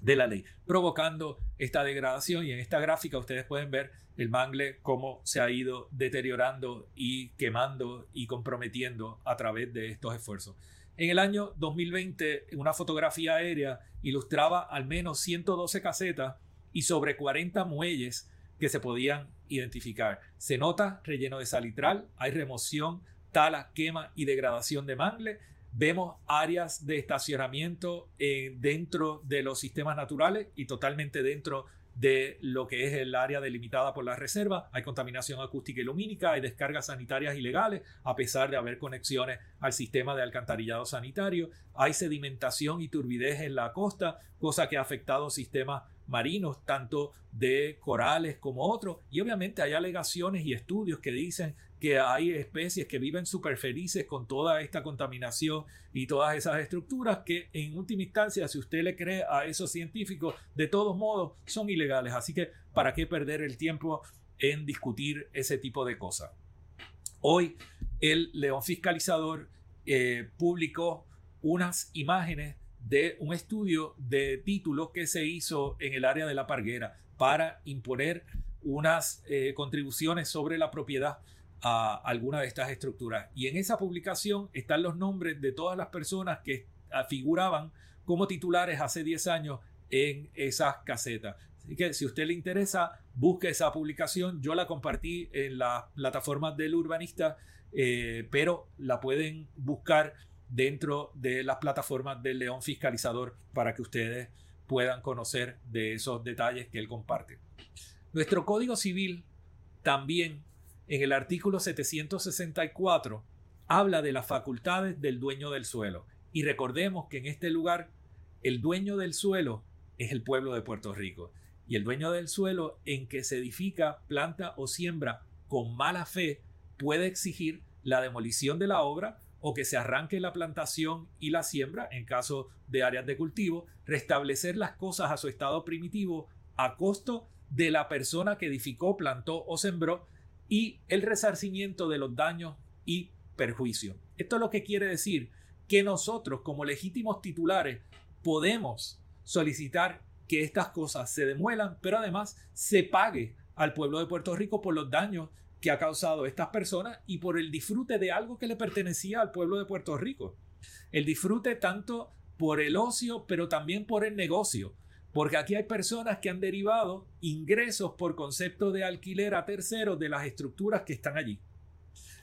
S2: de la ley, provocando esta degradación y en esta gráfica ustedes pueden ver el mangle cómo se ha ido deteriorando y quemando y comprometiendo a través de estos esfuerzos. En el año 2020, una fotografía aérea ilustraba al menos 112 casetas y sobre 40 muelles que se podían identificar. Se nota relleno de salitral, hay remoción, tala, quema y degradación de mangle Vemos áreas de estacionamiento eh, dentro de los sistemas naturales y totalmente dentro de lo que es el área delimitada por la reserva. Hay contaminación acústica y lumínica, hay descargas sanitarias ilegales, a pesar de haber conexiones al sistema de alcantarillado sanitario. Hay sedimentación y turbidez en la costa, cosa que ha afectado sistemas marinos, tanto de corales como otros. Y obviamente hay alegaciones y estudios que dicen que hay especies que viven súper felices con toda esta contaminación y todas esas estructuras que en última instancia, si usted le cree a esos científicos, de todos modos son ilegales. Así que, ¿para qué perder el tiempo en discutir ese tipo de cosas? Hoy el León Fiscalizador eh, publicó unas imágenes de un estudio de títulos que se hizo en el área de la Parguera para imponer unas eh, contribuciones sobre la propiedad a alguna de estas estructuras. Y en esa publicación están los nombres de todas las personas que figuraban como titulares hace 10 años en esas casetas. Así que si a usted le interesa, busque esa publicación. Yo la compartí en la plataforma del urbanista, eh, pero la pueden buscar dentro de las plataformas del León Fiscalizador para que ustedes puedan conocer de esos detalles que él comparte. Nuestro Código Civil también en el artículo 764 habla de las facultades del dueño del suelo. Y recordemos que en este lugar el dueño del suelo es el pueblo de Puerto Rico. Y el dueño del suelo en que se edifica, planta o siembra con mala fe puede exigir la demolición de la obra o que se arranque la plantación y la siembra en caso de áreas de cultivo, restablecer las cosas a su estado primitivo a costo de la persona que edificó, plantó o sembró y el resarcimiento de los daños y perjuicios. Esto es lo que quiere decir que nosotros como legítimos titulares podemos solicitar que estas cosas se demuelan, pero además se pague al pueblo de Puerto Rico por los daños que ha causado estas personas y por el disfrute de algo que le pertenecía al pueblo de Puerto Rico. El disfrute tanto por el ocio, pero también por el negocio. Porque aquí hay personas que han derivado ingresos por concepto de alquiler a terceros de las estructuras que están allí,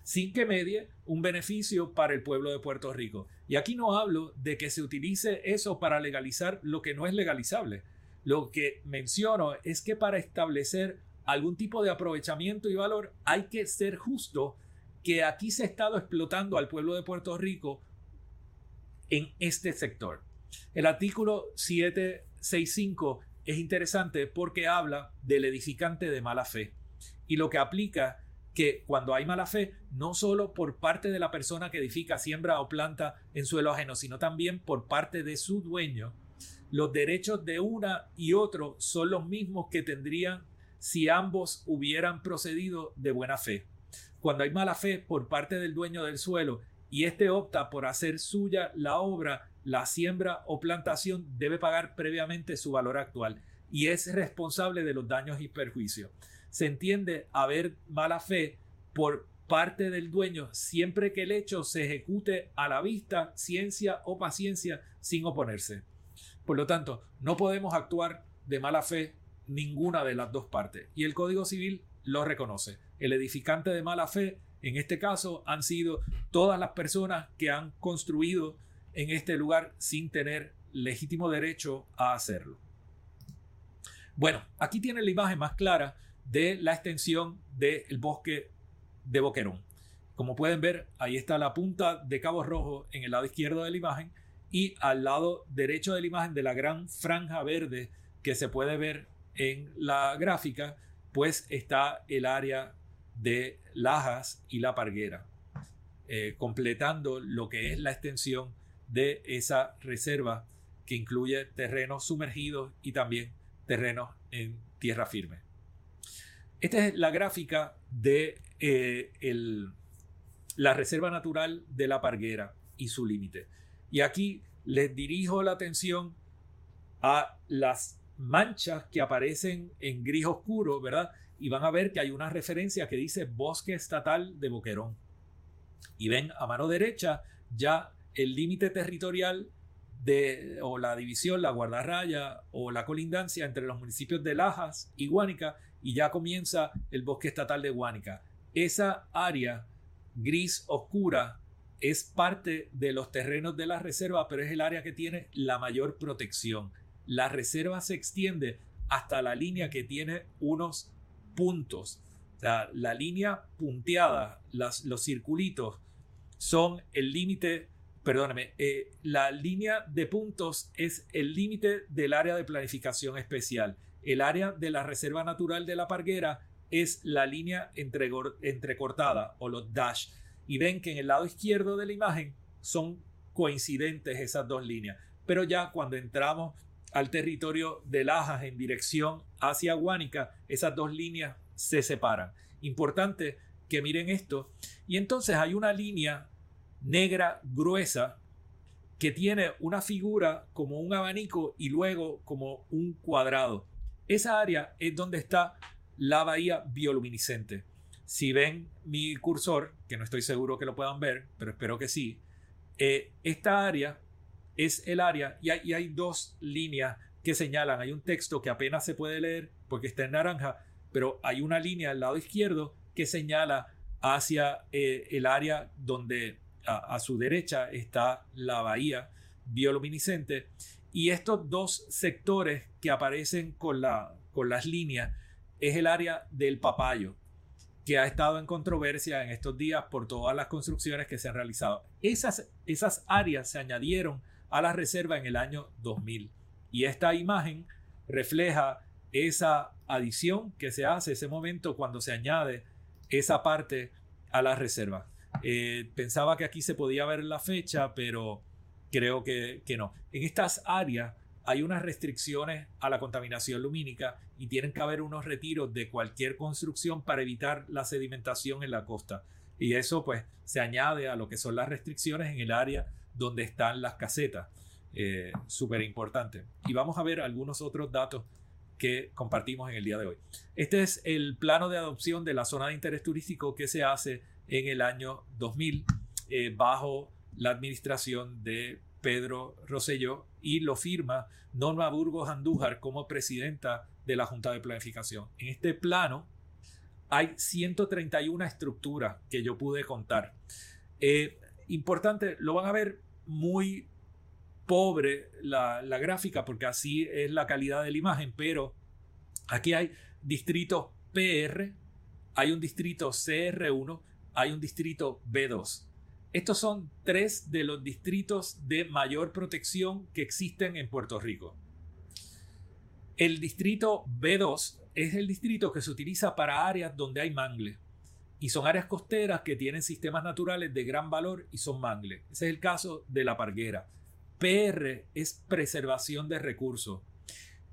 S2: sin que medie un beneficio para el pueblo de Puerto Rico. Y aquí no hablo de que se utilice eso para legalizar lo que no es legalizable. Lo que menciono es que para establecer algún tipo de aprovechamiento y valor hay que ser justo que aquí se ha estado explotando al pueblo de Puerto Rico en este sector. El artículo 765 es interesante porque habla del edificante de mala fe y lo que aplica que cuando hay mala fe, no solo por parte de la persona que edifica, siembra o planta en suelo ajeno, sino también por parte de su dueño, los derechos de una y otro son los mismos que tendrían si ambos hubieran procedido de buena fe. Cuando hay mala fe por parte del dueño del suelo y éste opta por hacer suya la obra, la siembra o plantación debe pagar previamente su valor actual y es responsable de los daños y perjuicios. Se entiende haber mala fe por parte del dueño siempre que el hecho se ejecute a la vista, ciencia o paciencia sin oponerse. Por lo tanto, no podemos actuar de mala fe ninguna de las dos partes y el Código Civil lo reconoce. El edificante de mala fe, en este caso, han sido todas las personas que han construido en este lugar sin tener legítimo derecho a hacerlo. Bueno, aquí tiene la imagen más clara de la extensión del bosque de Boquerón. Como pueden ver, ahí está la punta de Cabo Rojo en el lado izquierdo de la imagen y al lado derecho de la imagen de la gran franja verde que se puede ver en la gráfica, pues está el área de Lajas y La Parguera, eh, completando lo que es la extensión de esa reserva que incluye terrenos sumergidos y también terrenos en tierra firme. Esta es la gráfica de eh, la Reserva Natural de la Parguera y su límite. Y aquí les dirijo la atención a las manchas que aparecen en gris oscuro, ¿verdad? Y van a ver que hay una referencia que dice Bosque Estatal de Boquerón. Y ven a mano derecha ya el límite territorial de, o la división, la guardarraya o la colindancia entre los municipios de Lajas y Guánica y ya comienza el bosque estatal de Guánica. Esa área gris oscura es parte de los terrenos de la reserva, pero es el área que tiene la mayor protección. La reserva se extiende hasta la línea que tiene unos puntos. la línea punteada, los circulitos, son el límite perdóname, eh, la línea de puntos es el límite del área de planificación especial. El área de la Reserva Natural de la Parguera es la línea entrecortada o los dash. Y ven que en el lado izquierdo de la imagen son coincidentes esas dos líneas. Pero ya cuando entramos al territorio de Lajas en dirección hacia Guánica, esas dos líneas se separan. Importante que miren esto. Y entonces hay una línea negra gruesa que tiene una figura como un abanico y luego como un cuadrado. Esa área es donde está la bahía bioluminiscente. Si ven mi cursor, que no estoy seguro que lo puedan ver, pero espero que sí, eh, esta área es el área y hay, dos líneas que señalan, hay un texto que apenas se puede leer porque está en naranja, pero hay una línea al lado izquierdo que señala hacia eh, el área donde a, su derecha está la bahía bioluminiscente y estos dos sectores que aparecen con, la, con las líneas es el área del papayo que ha estado en controversia en estos días por todas las construcciones que se han realizado. Esas, esas áreas se añadieron a la reserva en el año 2000. Y esta imagen refleja esa adición que se hace, ese momento cuando se añade esa parte a la reserva. Eh, pensaba que aquí se podía ver la fecha, pero creo que, que no. En estas áreas hay unas restricciones a la contaminación lumínica y tienen que haber unos retiros de cualquier construcción para evitar la sedimentación en la costa. Y eso pues se añade a lo que son las restricciones en el área donde están las casetas. Eh, Súper importante. Y vamos a ver algunos otros datos que compartimos en el día de hoy. Este es el plano de adopción de la zona de interés turístico que se hace en el año 2000 eh, bajo la administración de Pedro Rosselló y lo firma Norma Burgos Andújar como presidenta de la Junta de Planificación. En este plano hay 131 estructuras que yo pude contar. Eh, importante, lo van a ver muy pobre la, gráfica porque así es la calidad de la imagen, pero aquí hay distritos PR, hay un distrito CR1, hay un distrito B2. Estos son tres de los distritos de mayor protección que existen en Puerto Rico. El distrito B2 es el distrito que se utiliza para áreas donde hay mangle. Y son áreas costeras que tienen sistemas naturales de gran valor y son mangle. Ese es el caso de la parguera. PR es preservación de recursos.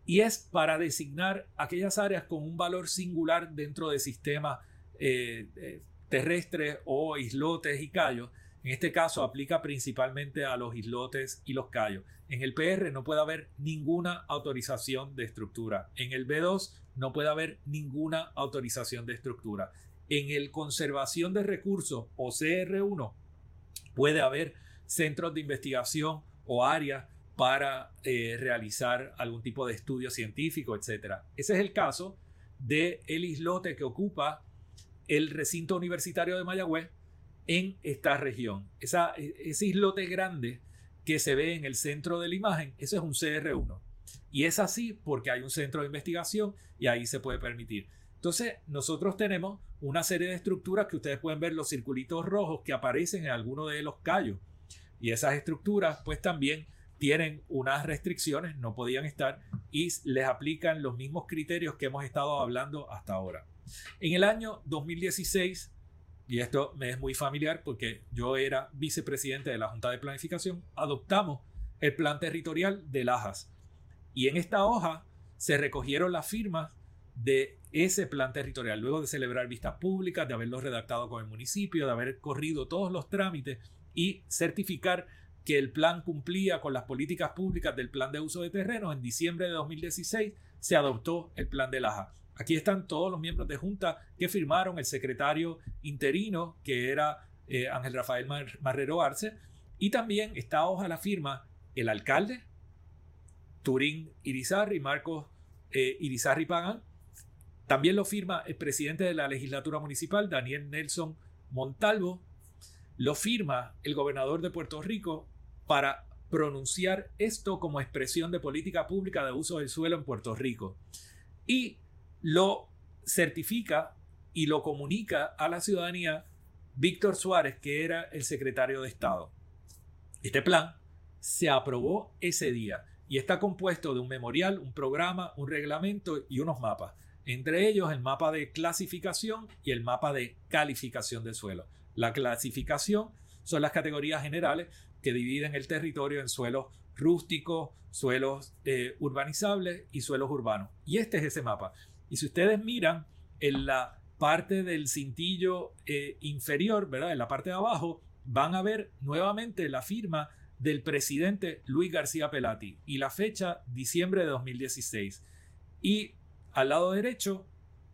S2: Y es para designar aquellas áreas con un valor singular dentro de sistemas eh, eh, terrestres o islotes y callos en este caso aplica principalmente a los islotes y los callos. En el PR no puede haber ninguna autorización de estructura. En el B2 no puede haber ninguna autorización de estructura. En el conservación de recursos o CR1 puede haber centros de investigación o áreas para eh, realizar algún tipo de estudio científico, etc. Ese es el caso del el islote que ocupa el recinto universitario de Mayagüez en esta región. Esa, ese islote grande que se ve en el centro de la imagen, eso es un CR1. Y es así porque hay un centro de investigación y ahí se puede permitir. Entonces, nosotros tenemos una serie de estructuras que ustedes pueden ver los circulitos rojos que aparecen en alguno de los callos. Y esas estructuras, pues también tienen unas restricciones, no podían estar y les aplican los mismos criterios que hemos estado hablando hasta ahora. En el año 2016, y esto me es muy familiar porque yo era vicepresidente de la Junta de Planificación, adoptamos el plan territorial de Lajas. Y en esta hoja se recogieron las firmas de ese plan territorial, luego de celebrar vistas públicas, de haberlo redactado con el municipio, de haber corrido todos los trámites y certificar que el plan cumplía con las políticas públicas del plan de uso de terreno. En diciembre de 2016 se adoptó el plan de Lajas. Aquí están todos los miembros de Junta que firmaron, el secretario interino, que era eh, Ángel Rafael Marrero Arce, y también esta hoja la firma el alcalde, Turín Irizarri, Marcos eh, Irizarri Pagan, también lo firma el presidente de la legislatura municipal, Daniel Nelson Montalvo, lo firma el gobernador de Puerto Rico para pronunciar esto como expresión de política pública de uso del suelo en Puerto Rico. Y lo certifica y lo comunica a la ciudadanía Víctor Suárez, que era el secretario de Estado. Este plan se aprobó ese día y está compuesto de un memorial, un programa, un reglamento y unos mapas. Entre ellos el mapa de clasificación y el mapa de calificación de suelo. La clasificación son las categorías generales que dividen el territorio en suelos rústicos, suelos eh, urbanizables y suelos urbanos. Y este es ese mapa. Y si ustedes miran en la parte del cintillo eh, inferior, ¿verdad? En la parte de abajo, van a ver nuevamente la firma del presidente Luis García Pelati y la fecha diciembre de 2016. Y al lado derecho,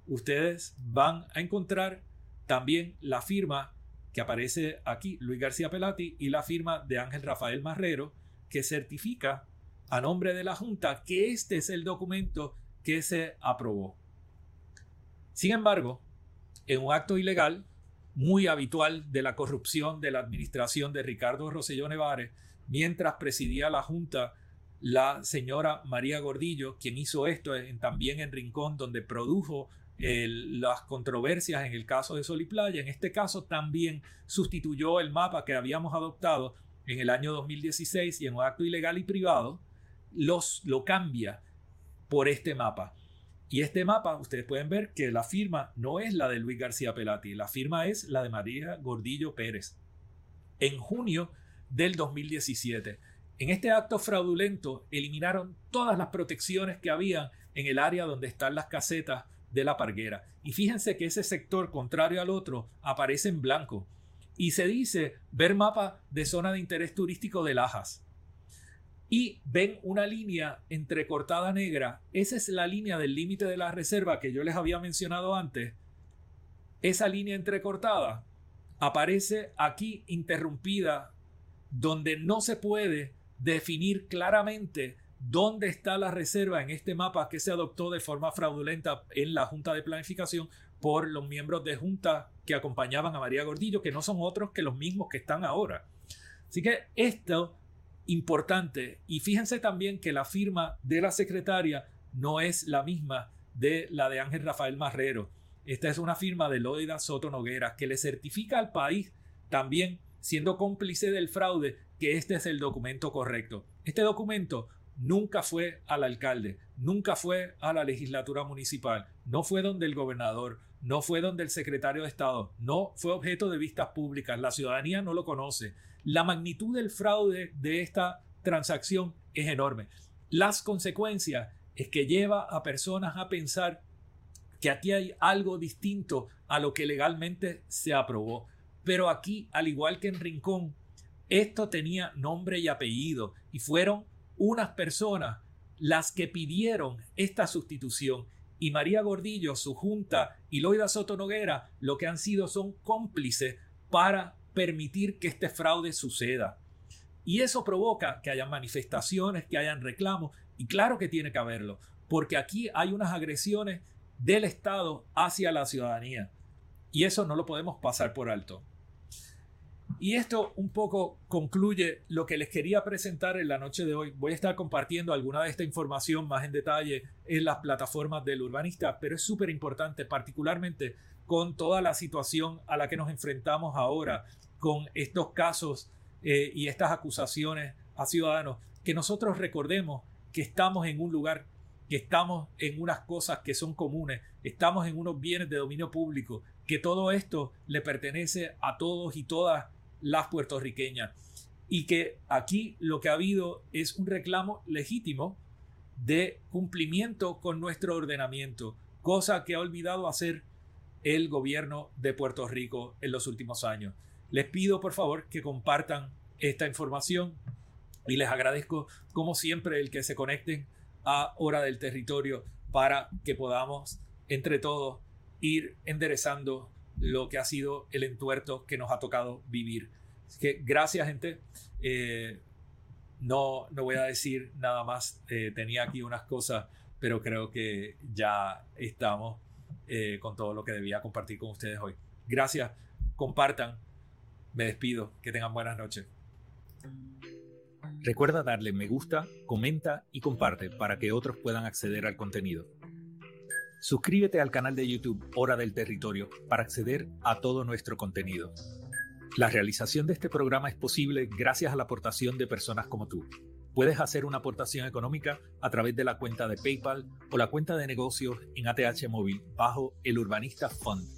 S2: ustedes van a encontrar también la firma que aparece aquí, Luis García Pelati, y la firma de Ángel Rafael Marrero, que certifica a nombre de la Junta que este es el documento que se aprobó. Sin embargo, en un acto ilegal muy habitual de la corrupción de la administración de Ricardo Rosselló Nevares, mientras presidía la Junta la señora María Gordillo, quien hizo esto también en Rincón, donde produjo las controversias en el caso de Sol y Playa, en este caso también sustituyó el mapa que habíamos adoptado en el año 2016 y en un acto ilegal y privado los, lo cambia por este mapa. Y este mapa, ustedes pueden ver que la firma no es la de Luis García Pelati, la firma es la de María Gordillo Pérez. En junio del 2017. En este acto fraudulento eliminaron todas las protecciones que había en el área donde están las casetas de la parguera. Y fíjense que ese sector, contrario al otro, aparece en blanco. Y se dice ver mapa de zona de interés turístico de Lajas. Y ven una línea entrecortada negra. Esa es la línea del límite de la reserva que yo les había mencionado antes. Esa línea entrecortada aparece aquí interrumpida donde no se puede definir claramente dónde está la reserva en este mapa que se adoptó de forma fraudulenta en la Junta de Planificación por los miembros de Junta que acompañaban a María Gordillo, que no son otros que los mismos que están ahora. Así que esto importante y fíjense también que la firma de la secretaria no es la misma de la de Ángel Rafael Marrero. Esta es una firma de Loida Soto Noguera que le certifica al país también siendo cómplice del fraude que este es el documento correcto. Este documento nunca fue al alcalde, nunca fue a la legislatura municipal, no fue donde el gobernador, no fue donde el secretario de Estado, no fue objeto de vistas públicas, la ciudadanía no lo conoce. La magnitud del fraude de esta transacción es enorme. Las consecuencias es que lleva a personas a pensar que aquí hay algo distinto a lo que legalmente se aprobó. Pero aquí, al igual que en Rincón, esto tenía nombre y apellido y fueron unas personas las que pidieron esta sustitución y María Gordillo, su junta y Loida Soto Noguera lo que han sido son cómplices para permitir que este fraude suceda. Y eso provoca que haya manifestaciones, que hayan reclamos, y claro que tiene que haberlo, porque aquí hay unas agresiones del Estado hacia la ciudadanía. Y eso no lo podemos pasar por alto. Y esto un poco concluye lo que les quería presentar en la noche de hoy. Voy a estar compartiendo alguna de esta información más en detalle en las plataformas del urbanista, pero es súper importante, particularmente con toda la situación a la que nos enfrentamos ahora, con estos casos eh, y estas acusaciones a ciudadanos, que nosotros recordemos que estamos en un lugar, que estamos en unas cosas que son comunes, estamos en unos bienes de dominio público, que todo esto le pertenece a todos y todas las puertorriqueñas. Y que aquí lo que ha habido es un reclamo legítimo de cumplimiento con nuestro ordenamiento, cosa que ha olvidado hacer el gobierno de Puerto Rico en los últimos años. Les pido por favor que compartan esta información y les agradezco como siempre el que se conecten a Hora del Territorio para que podamos entre todos ir enderezando lo que ha sido el entuerto que nos ha tocado vivir. Así que gracias gente. Eh, no, no voy a decir nada más. Eh, tenía aquí unas cosas, pero creo que ya estamos eh, con todo lo que debía compartir con ustedes hoy. Gracias. Compartan. Me despido. Que tengan buenas noches.
S1: Recuerda darle me gusta, comenta y comparte para que otros puedan acceder al contenido. Suscríbete al canal de YouTube Hora del Territorio para acceder a todo nuestro contenido. La realización de este programa es posible gracias a la aportación de personas como tú. Puedes hacer una aportación económica a través de la cuenta de PayPal o la cuenta de negocios en ATH Móvil bajo el Urbanista Fund